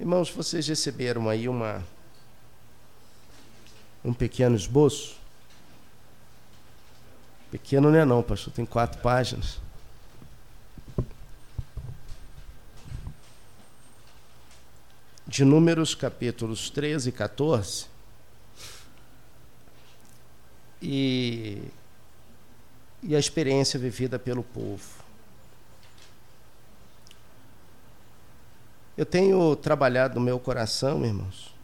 Irmãos, vocês receberam aí uma um pequeno esboço? Pequeno não é não, pastor, tem quatro páginas. De Números capítulos 13 e 14. E, e a experiência vivida pelo povo. Eu tenho trabalhado no meu coração, irmãos,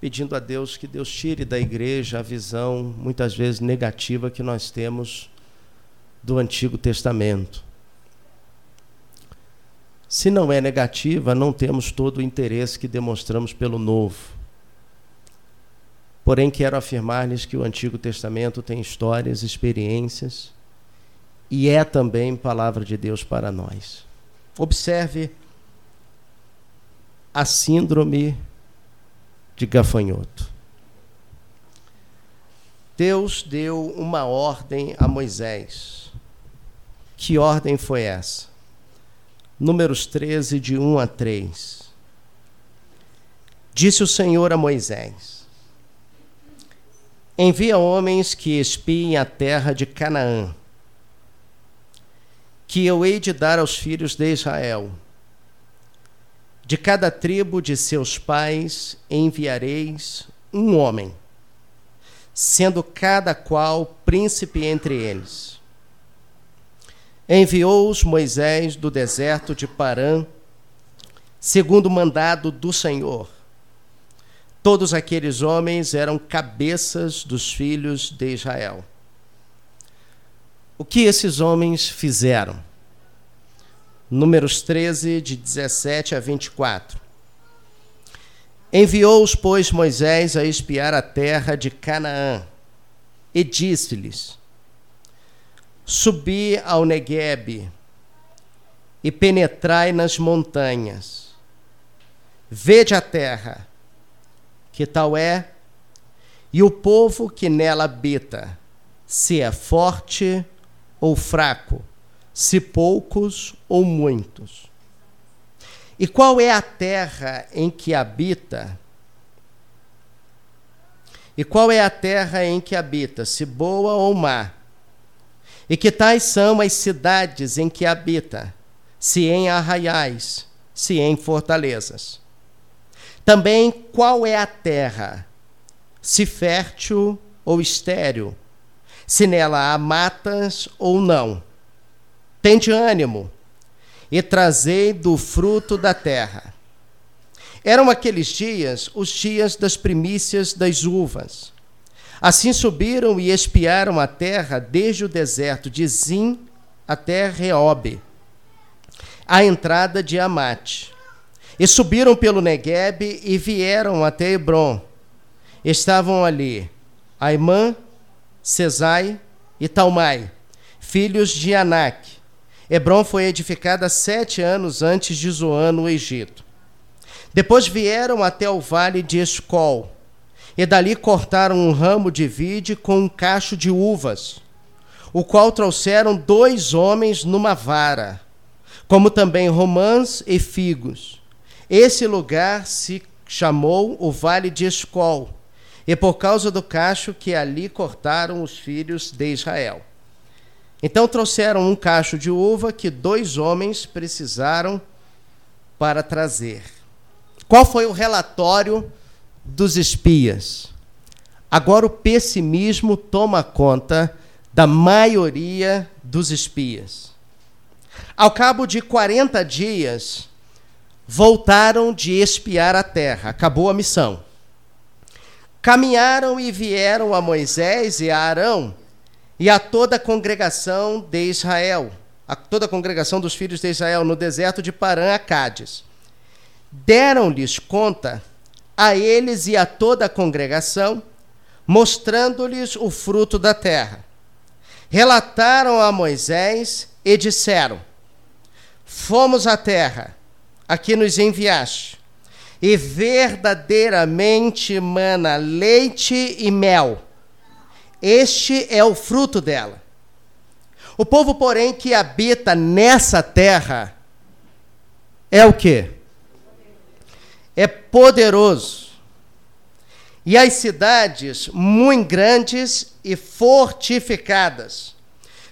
pedindo a Deus que Deus tire da igreja a visão, muitas vezes negativa, que nós temos do Antigo Testamento. Se não é negativa, não temos todo o interesse que demonstramos pelo Novo. Porém, quero afirmar-lhes que o Antigo Testamento tem histórias, experiências e é também palavra de Deus para nós. Observe a síndrome de gafanhoto. Deus deu uma ordem a Moisés. Que ordem foi essa? Números 13, de 1 a 3. Disse o Senhor a Moisés: Envia homens que espiem a terra de Canaã que eu hei de dar aos filhos de Israel. De cada tribo de seus pais enviareis um homem, sendo cada qual príncipe entre eles. Enviou-os Moisés do deserto de Parã, segundo o mandado do Senhor. Todos aqueles homens eram cabeças dos filhos de Israel. O que esses homens fizeram? Números 13, de 17 a 24. Enviou-os, pois, Moisés a espiar a terra de Canaã, e disse-lhes: Subi ao Neguebe e penetrai nas montanhas. Vede a terra, que tal é, e o povo que nela habita, se é forte ou fraco, se poucos ou muitos. E qual é a terra em que habita? E qual é a terra em que habita, se boa ou má? E que tais são as cidades em que habita, se em arraiais, se em fortalezas? Também qual é a terra, se fértil ou estéril, se nela há matas ou não. Tende ânimo e trazei do fruto da terra. Eram aqueles dias os dias das primícias das uvas. Assim subiram e espiaram a terra desde o deserto de Zim até Reobe, a entrada de Amate. E subiram pelo Neguebe e vieram até Hebron. Estavam ali Aimã, Cesai e Talmai, filhos de Anak. Hebron foi edificada sete anos antes de Zoan, no Egito. Depois vieram até o vale de Escol, e dali cortaram um ramo de vide com um cacho de uvas, o qual trouxeram dois homens numa vara, como também romãs e figos. Esse lugar se chamou o Vale de Escol e por causa do cacho que ali cortaram os filhos de Israel. Então trouxeram um cacho de uva que dois homens precisaram para trazer. Qual foi o relatório dos espias? Agora o pessimismo toma conta da maioria dos espias. Ao cabo de 40 dias, voltaram de espiar a terra, acabou a missão. Caminharam e vieram a Moisés e a Arão e a toda a congregação de Israel, a toda a congregação dos filhos de Israel no deserto de Parã a Cádiz. Deram-lhes conta a eles e a toda a congregação, mostrando-lhes o fruto da terra. Relataram a Moisés e disseram: Fomos à terra, a que nos enviaste e verdadeiramente mana leite e mel. Este é o fruto dela. O povo, porém, que habita nessa terra é o que? É poderoso. E as cidades muito grandes e fortificadas.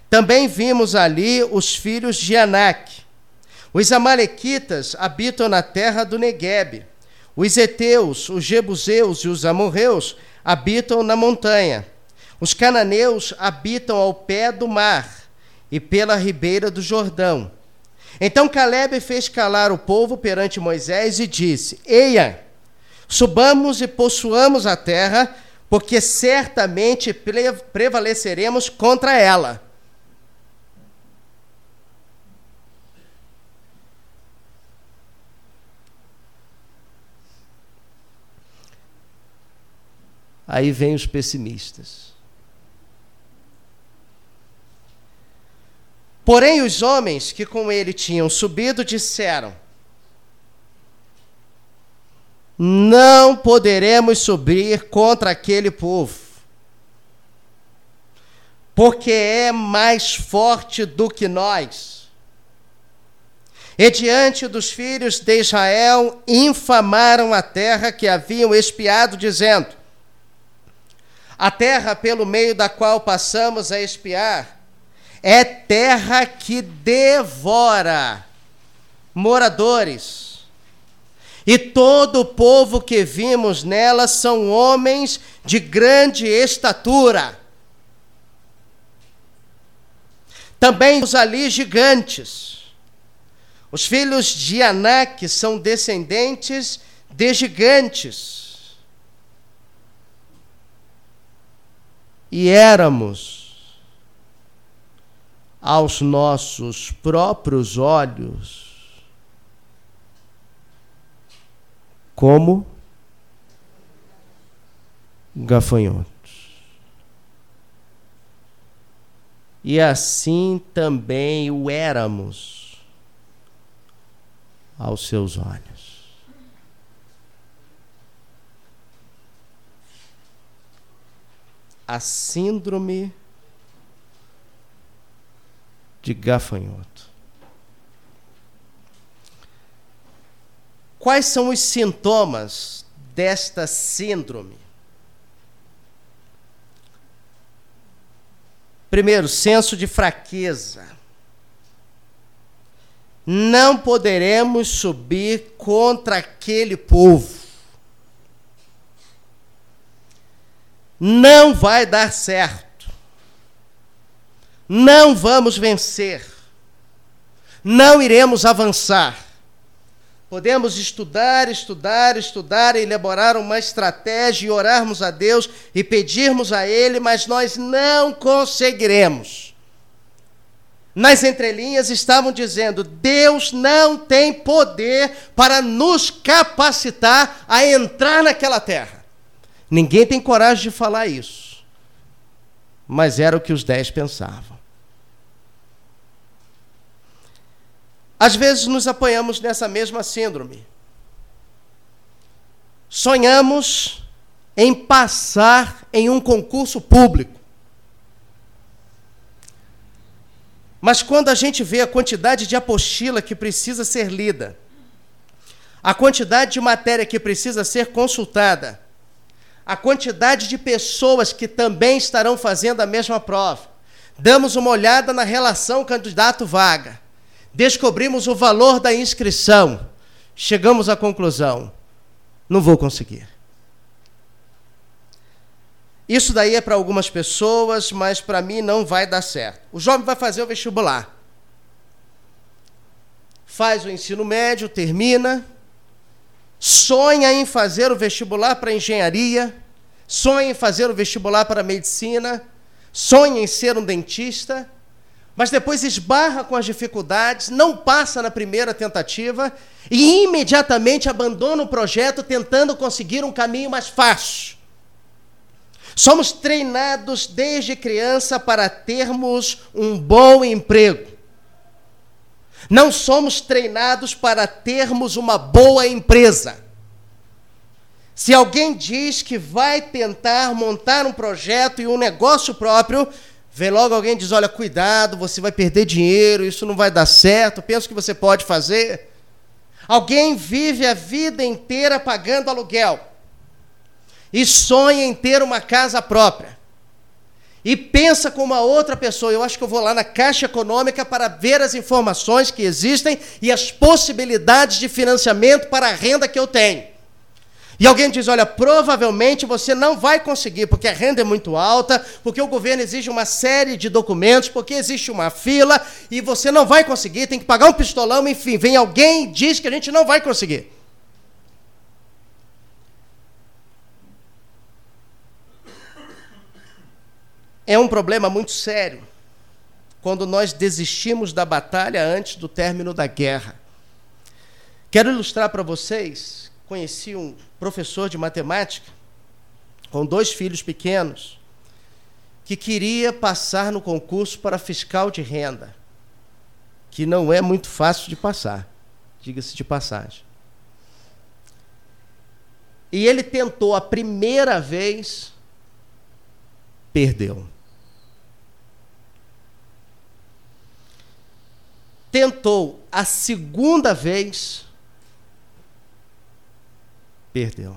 Também vimos ali os filhos de Anak. Os amalequitas habitam na terra do Negueb. Os heteus, os jebuseus e os amorreus habitam na montanha. Os cananeus habitam ao pé do mar e pela ribeira do Jordão. Então Caleb fez calar o povo perante Moisés e disse: Eia, subamos e possuamos a terra, porque certamente prevaleceremos contra ela. Aí vem os pessimistas. Porém, os homens que com ele tinham subido disseram: Não poderemos subir contra aquele povo, porque é mais forte do que nós. E diante dos filhos de Israel infamaram a terra que haviam espiado, dizendo: a terra pelo meio da qual passamos a espiar é terra que devora moradores. E todo o povo que vimos nela são homens de grande estatura. Também os ali gigantes. Os filhos de Anak são descendentes de gigantes. E éramos aos nossos próprios olhos como gafanhotos. E assim também o éramos aos seus olhos. A síndrome de gafanhoto. Quais são os sintomas desta síndrome? Primeiro, senso de fraqueza. Não poderemos subir contra aquele povo. Não vai dar certo. Não vamos vencer. Não iremos avançar. Podemos estudar, estudar, estudar, elaborar uma estratégia e orarmos a Deus e pedirmos a Ele, mas nós não conseguiremos. Nas entrelinhas estavam dizendo: Deus não tem poder para nos capacitar a entrar naquela terra. Ninguém tem coragem de falar isso. Mas era o que os dez pensavam. Às vezes nos apoiamos nessa mesma síndrome. Sonhamos em passar em um concurso público. Mas quando a gente vê a quantidade de apostila que precisa ser lida, a quantidade de matéria que precisa ser consultada, a quantidade de pessoas que também estarão fazendo a mesma prova. Damos uma olhada na relação candidato-vaga. Descobrimos o valor da inscrição. Chegamos à conclusão: não vou conseguir. Isso daí é para algumas pessoas, mas para mim não vai dar certo. O jovem vai fazer o vestibular. Faz o ensino médio, termina, sonha em fazer o vestibular para engenharia, sonha em fazer o vestibular para medicina, sonha em ser um dentista, mas depois esbarra com as dificuldades, não passa na primeira tentativa e imediatamente abandona o projeto tentando conseguir um caminho mais fácil. Somos treinados desde criança para termos um bom emprego. Não somos treinados para termos uma boa empresa. Se alguém diz que vai tentar montar um projeto e um negócio próprio, vem logo alguém diz: olha, cuidado, você vai perder dinheiro, isso não vai dar certo, pensa que você pode fazer. Alguém vive a vida inteira pagando aluguel e sonha em ter uma casa própria. E pensa com uma outra pessoa. Eu acho que eu vou lá na Caixa Econômica para ver as informações que existem e as possibilidades de financiamento para a renda que eu tenho. E alguém diz: olha, provavelmente você não vai conseguir, porque a renda é muito alta, porque o governo exige uma série de documentos, porque existe uma fila, e você não vai conseguir, tem que pagar um pistolão, enfim. Vem alguém e diz que a gente não vai conseguir. É um problema muito sério quando nós desistimos da batalha antes do término da guerra. Quero ilustrar para vocês, conheci um professor de matemática, com dois filhos pequenos, que queria passar no concurso para fiscal de renda, que não é muito fácil de passar, diga-se de passagem. E ele tentou a primeira vez, perdeu. Tentou a segunda vez, perdeu.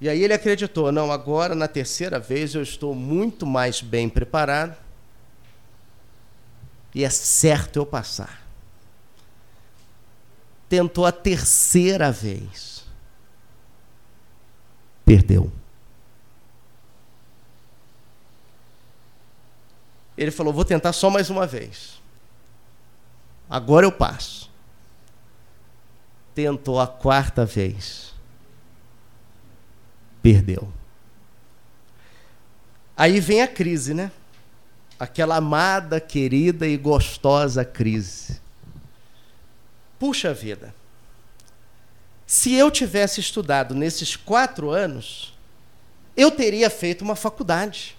E aí ele acreditou: não, agora na terceira vez eu estou muito mais bem preparado e é certo eu passar. Tentou a terceira vez, perdeu. Ele falou: vou tentar só mais uma vez. Agora eu passo tentou a quarta vez. Perdeu. Aí vem a crise, né? Aquela amada, querida e gostosa crise. Puxa vida. Se eu tivesse estudado nesses quatro anos, eu teria feito uma faculdade.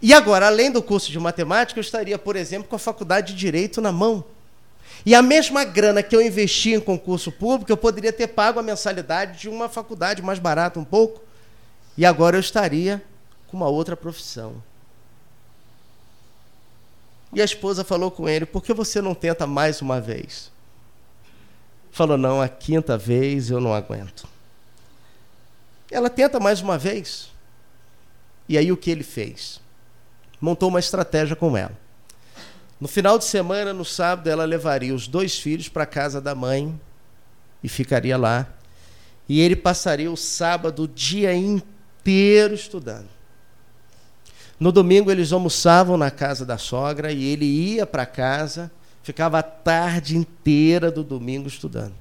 E agora, além do curso de matemática, eu estaria, por exemplo, com a faculdade de direito na mão. E a mesma grana que eu investi em concurso público, eu poderia ter pago a mensalidade de uma faculdade mais barata um pouco. E agora eu estaria com uma outra profissão. E a esposa falou com ele: por que você não tenta mais uma vez? Falou: não, a quinta vez eu não aguento. Ela tenta mais uma vez. E aí o que ele fez? Montou uma estratégia com ela. No final de semana, no sábado, ela levaria os dois filhos para a casa da mãe e ficaria lá. E ele passaria o sábado o dia inteiro estudando. No domingo, eles almoçavam na casa da sogra e ele ia para casa, ficava a tarde inteira do domingo estudando.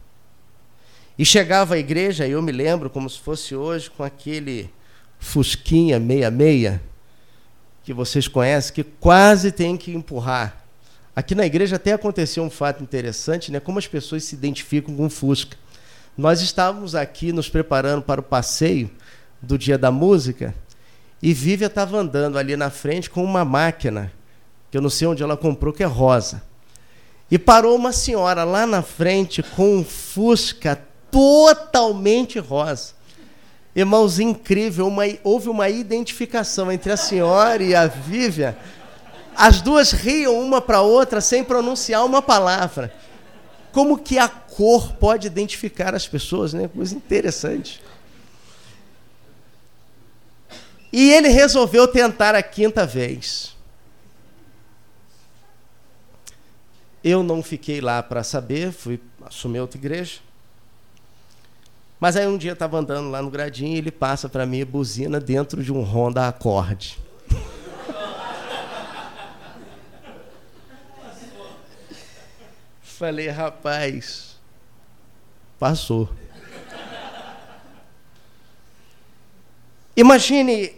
E chegava à igreja, eu me lembro como se fosse hoje, com aquele fusquinha meia-meia, que vocês conhecem, que quase tem que empurrar Aqui na igreja até aconteceu um fato interessante, né? Como as pessoas se identificam com o Fusca. Nós estávamos aqui nos preparando para o passeio do Dia da Música e Vívia estava andando ali na frente com uma máquina, que eu não sei onde ela comprou, que é rosa. E parou uma senhora lá na frente com um Fusca totalmente rosa. Irmãos, incrível, uma, houve uma identificação entre a senhora e a Vívia as duas riam uma para outra sem pronunciar uma palavra. Como que a cor pode identificar as pessoas, né? Coisa interessante. E ele resolveu tentar a quinta vez. Eu não fiquei lá para saber, fui assumir outra igreja. Mas aí um dia eu estava andando lá no gradinho e ele passa para mim buzina dentro de um Honda Accord. Falei, rapaz, passou. Imagine,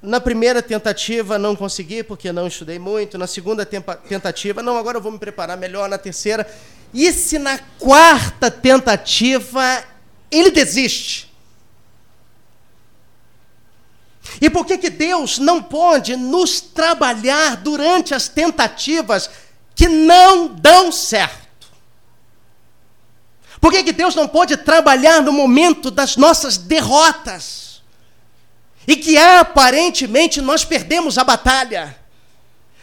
na primeira tentativa não consegui, porque não estudei muito. Na segunda tentativa, não, agora eu vou me preparar melhor. Na terceira. E se na quarta tentativa ele desiste? E por que, que Deus não pode nos trabalhar durante as tentativas que não dão certo? Por que, que Deus não pode trabalhar no momento das nossas derrotas? E que aparentemente nós perdemos a batalha.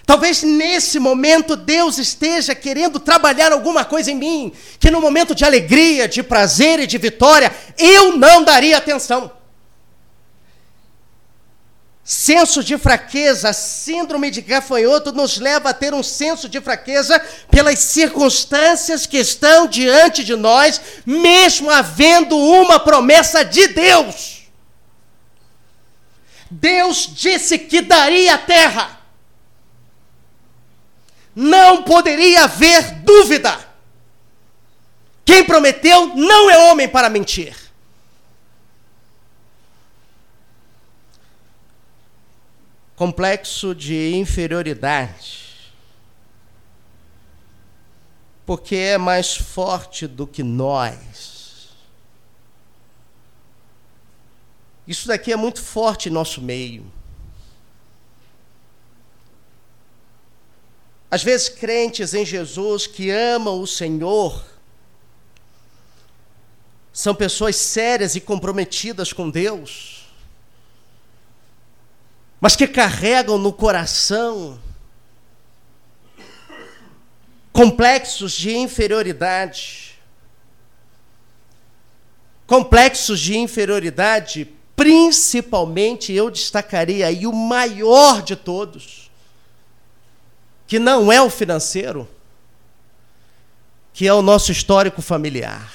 Talvez nesse momento Deus esteja querendo trabalhar alguma coisa em mim, que no momento de alegria, de prazer e de vitória, eu não daria atenção. Senso de fraqueza, síndrome de gafanhoto nos leva a ter um senso de fraqueza pelas circunstâncias que estão diante de nós, mesmo havendo uma promessa de Deus. Deus disse que daria a terra não poderia haver dúvida. Quem prometeu não é homem para mentir. Complexo de inferioridade. Porque é mais forte do que nós. Isso daqui é muito forte em nosso meio. Às vezes, crentes em Jesus que amam o Senhor são pessoas sérias e comprometidas com Deus, mas que carregam no coração complexos de inferioridade. Complexos de inferioridade, principalmente eu destacaria aí o maior de todos que não é o financeiro, que é o nosso histórico familiar.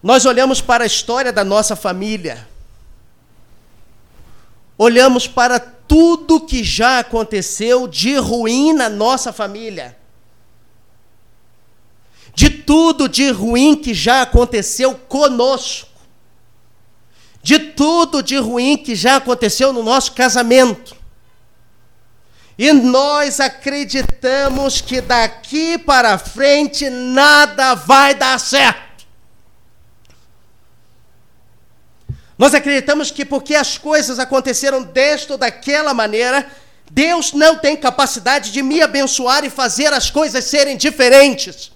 Nós olhamos para a história da nossa família, olhamos para tudo que já aconteceu de ruim na nossa família, de tudo de ruim que já aconteceu conosco tudo de ruim que já aconteceu no nosso casamento. E nós acreditamos que daqui para frente nada vai dar certo. Nós acreditamos que porque as coisas aconteceram desta ou daquela maneira, Deus não tem capacidade de me abençoar e fazer as coisas serem diferentes.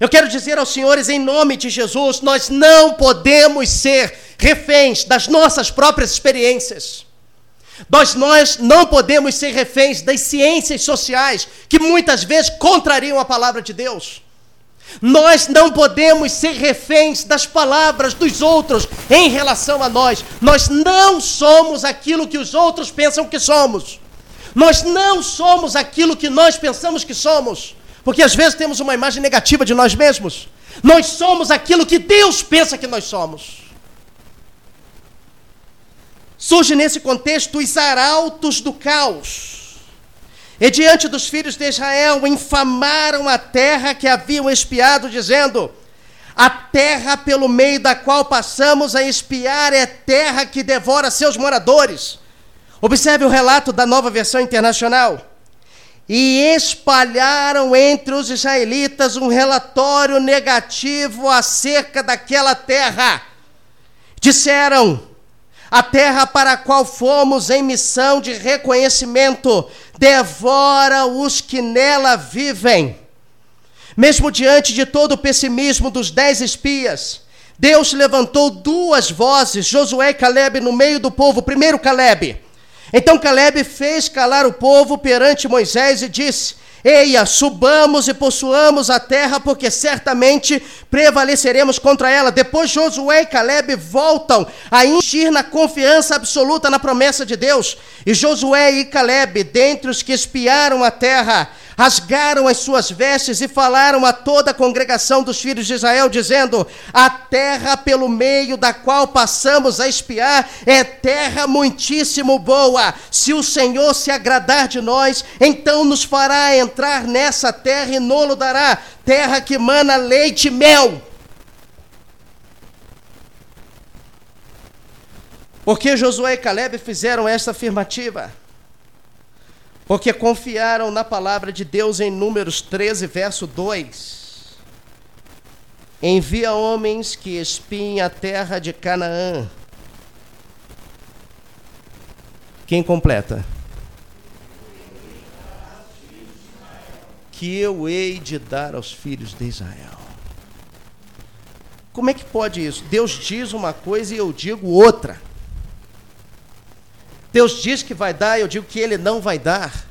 Eu quero dizer aos senhores, em nome de Jesus, nós não podemos ser reféns das nossas próprias experiências. Nós, nós não podemos ser reféns das ciências sociais, que muitas vezes contrariam a palavra de Deus. Nós não podemos ser reféns das palavras dos outros em relação a nós. Nós não somos aquilo que os outros pensam que somos. Nós não somos aquilo que nós pensamos que somos. Porque às vezes temos uma imagem negativa de nós mesmos. Nós somos aquilo que Deus pensa que nós somos. Surge nesse contexto os arautos do caos. E diante dos filhos de Israel infamaram a terra que haviam espiado, dizendo: A terra pelo meio da qual passamos a espiar é terra que devora seus moradores. Observe o relato da nova versão internacional e espalharam entre os israelitas um relatório negativo acerca daquela terra. Disseram: a terra para a qual fomos em missão de reconhecimento devora os que nela vivem. Mesmo diante de todo o pessimismo dos dez espias, Deus levantou duas vozes, Josué e Caleb, no meio do povo. Primeiro, Caleb então Caleb fez calar o povo perante Moisés e disse: Eia, subamos e possuamos a terra, porque certamente prevaleceremos contra ela. Depois Josué e Caleb voltam a encher na confiança absoluta na promessa de Deus. E Josué e Caleb, dentre os que espiaram a terra, rasgaram as suas vestes e falaram a toda a congregação dos filhos de Israel, dizendo: A terra pelo meio da qual passamos a espiar é terra muitíssimo boa. Se o Senhor se agradar de nós, então nos fará entrar nessa terra e nolo dará terra que mana leite e mel. Porque Josué e Caleb fizeram esta afirmativa? Porque confiaram na palavra de Deus em Números 13, verso 2. Envia homens que espiem a terra de Canaã. Quem completa? Que eu hei de dar aos filhos de Israel. Como é que pode isso? Deus diz uma coisa e eu digo outra. Deus diz que vai dar, eu digo que Ele não vai dar.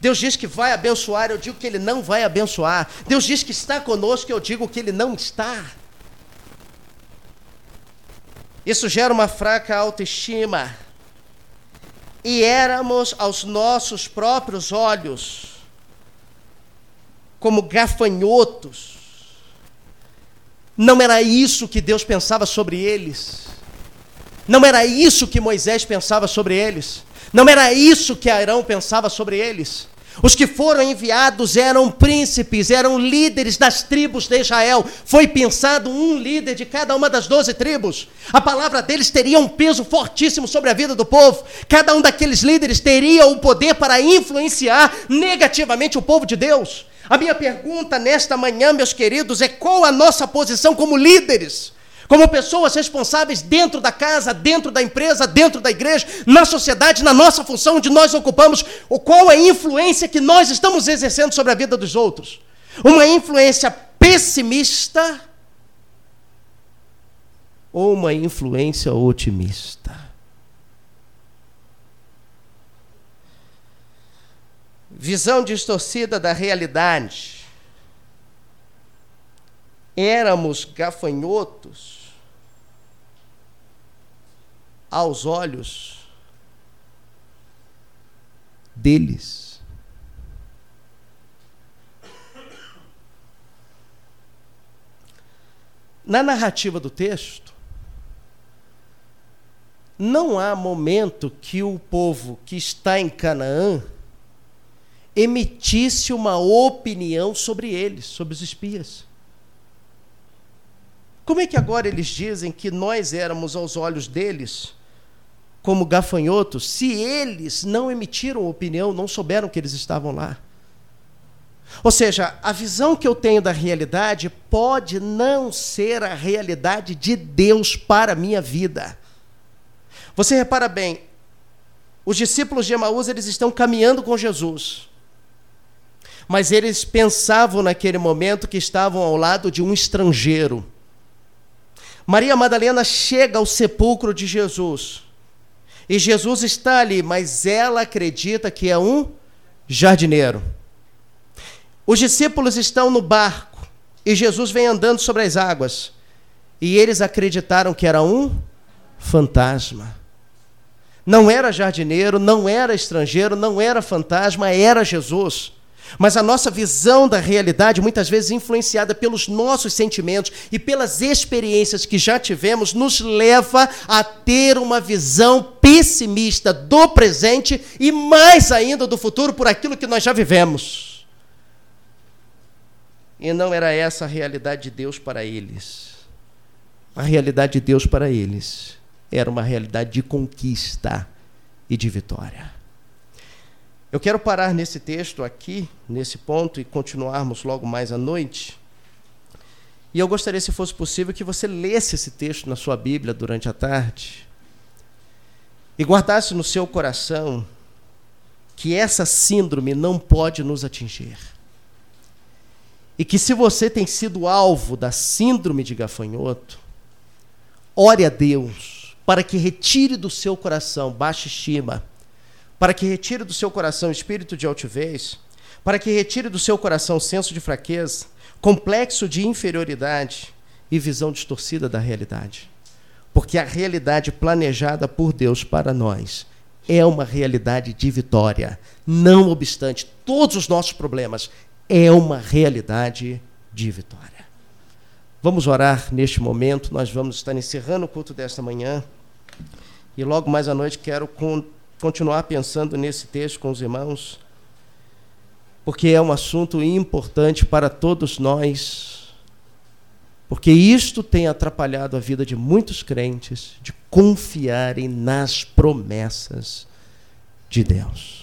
Deus diz que vai abençoar, eu digo que Ele não vai abençoar. Deus diz que está conosco, eu digo que Ele não está. Isso gera uma fraca autoestima. E éramos aos nossos próprios olhos como gafanhotos. Não era isso que Deus pensava sobre eles. Não era isso que Moisés pensava sobre eles. Não era isso que Arão pensava sobre eles. Os que foram enviados eram príncipes, eram líderes das tribos de Israel. Foi pensado um líder de cada uma das doze tribos. A palavra deles teria um peso fortíssimo sobre a vida do povo. Cada um daqueles líderes teria o poder para influenciar negativamente o povo de Deus. A minha pergunta nesta manhã, meus queridos, é qual a nossa posição como líderes? Como pessoas responsáveis dentro da casa, dentro da empresa, dentro da igreja, na sociedade, na nossa função onde nós ocupamos, qual é a influência que nós estamos exercendo sobre a vida dos outros. Uma influência pessimista ou uma influência otimista? Visão distorcida da realidade. Éramos gafanhotos aos olhos deles. Na narrativa do texto, não há momento que o povo que está em Canaã emitisse uma opinião sobre eles, sobre os espias. Como é que agora eles dizem que nós éramos aos olhos deles como gafanhotos, se eles não emitiram opinião, não souberam que eles estavam lá. Ou seja, a visão que eu tenho da realidade pode não ser a realidade de Deus para a minha vida. Você repara bem, os discípulos de Emaús, eles estão caminhando com Jesus. Mas eles pensavam naquele momento que estavam ao lado de um estrangeiro. Maria Madalena chega ao sepulcro de Jesus. E Jesus está ali, mas ela acredita que é um jardineiro. Os discípulos estão no barco e Jesus vem andando sobre as águas. E eles acreditaram que era um fantasma. Não era jardineiro, não era estrangeiro, não era fantasma, era Jesus. Mas a nossa visão da realidade, muitas vezes influenciada pelos nossos sentimentos e pelas experiências que já tivemos, nos leva a ter uma visão pessimista do presente e mais ainda do futuro por aquilo que nós já vivemos. E não era essa a realidade de Deus para eles. A realidade de Deus para eles era uma realidade de conquista e de vitória. Eu quero parar nesse texto aqui, nesse ponto, e continuarmos logo mais à noite. E eu gostaria, se fosse possível, que você lesse esse texto na sua Bíblia durante a tarde e guardasse no seu coração que essa síndrome não pode nos atingir. E que se você tem sido alvo da síndrome de gafanhoto, ore a Deus para que retire do seu coração baixa estima para que retire do seu coração espírito de altivez, para que retire do seu coração senso de fraqueza, complexo de inferioridade e visão distorcida da realidade. Porque a realidade planejada por Deus para nós é uma realidade de vitória. Não obstante todos os nossos problemas, é uma realidade de vitória. Vamos orar neste momento, nós vamos estar encerrando o culto desta manhã. E logo mais à noite quero continuar pensando nesse texto com os irmãos, porque é um assunto importante para todos nós, porque isto tem atrapalhado a vida de muitos crentes de confiarem nas promessas de Deus.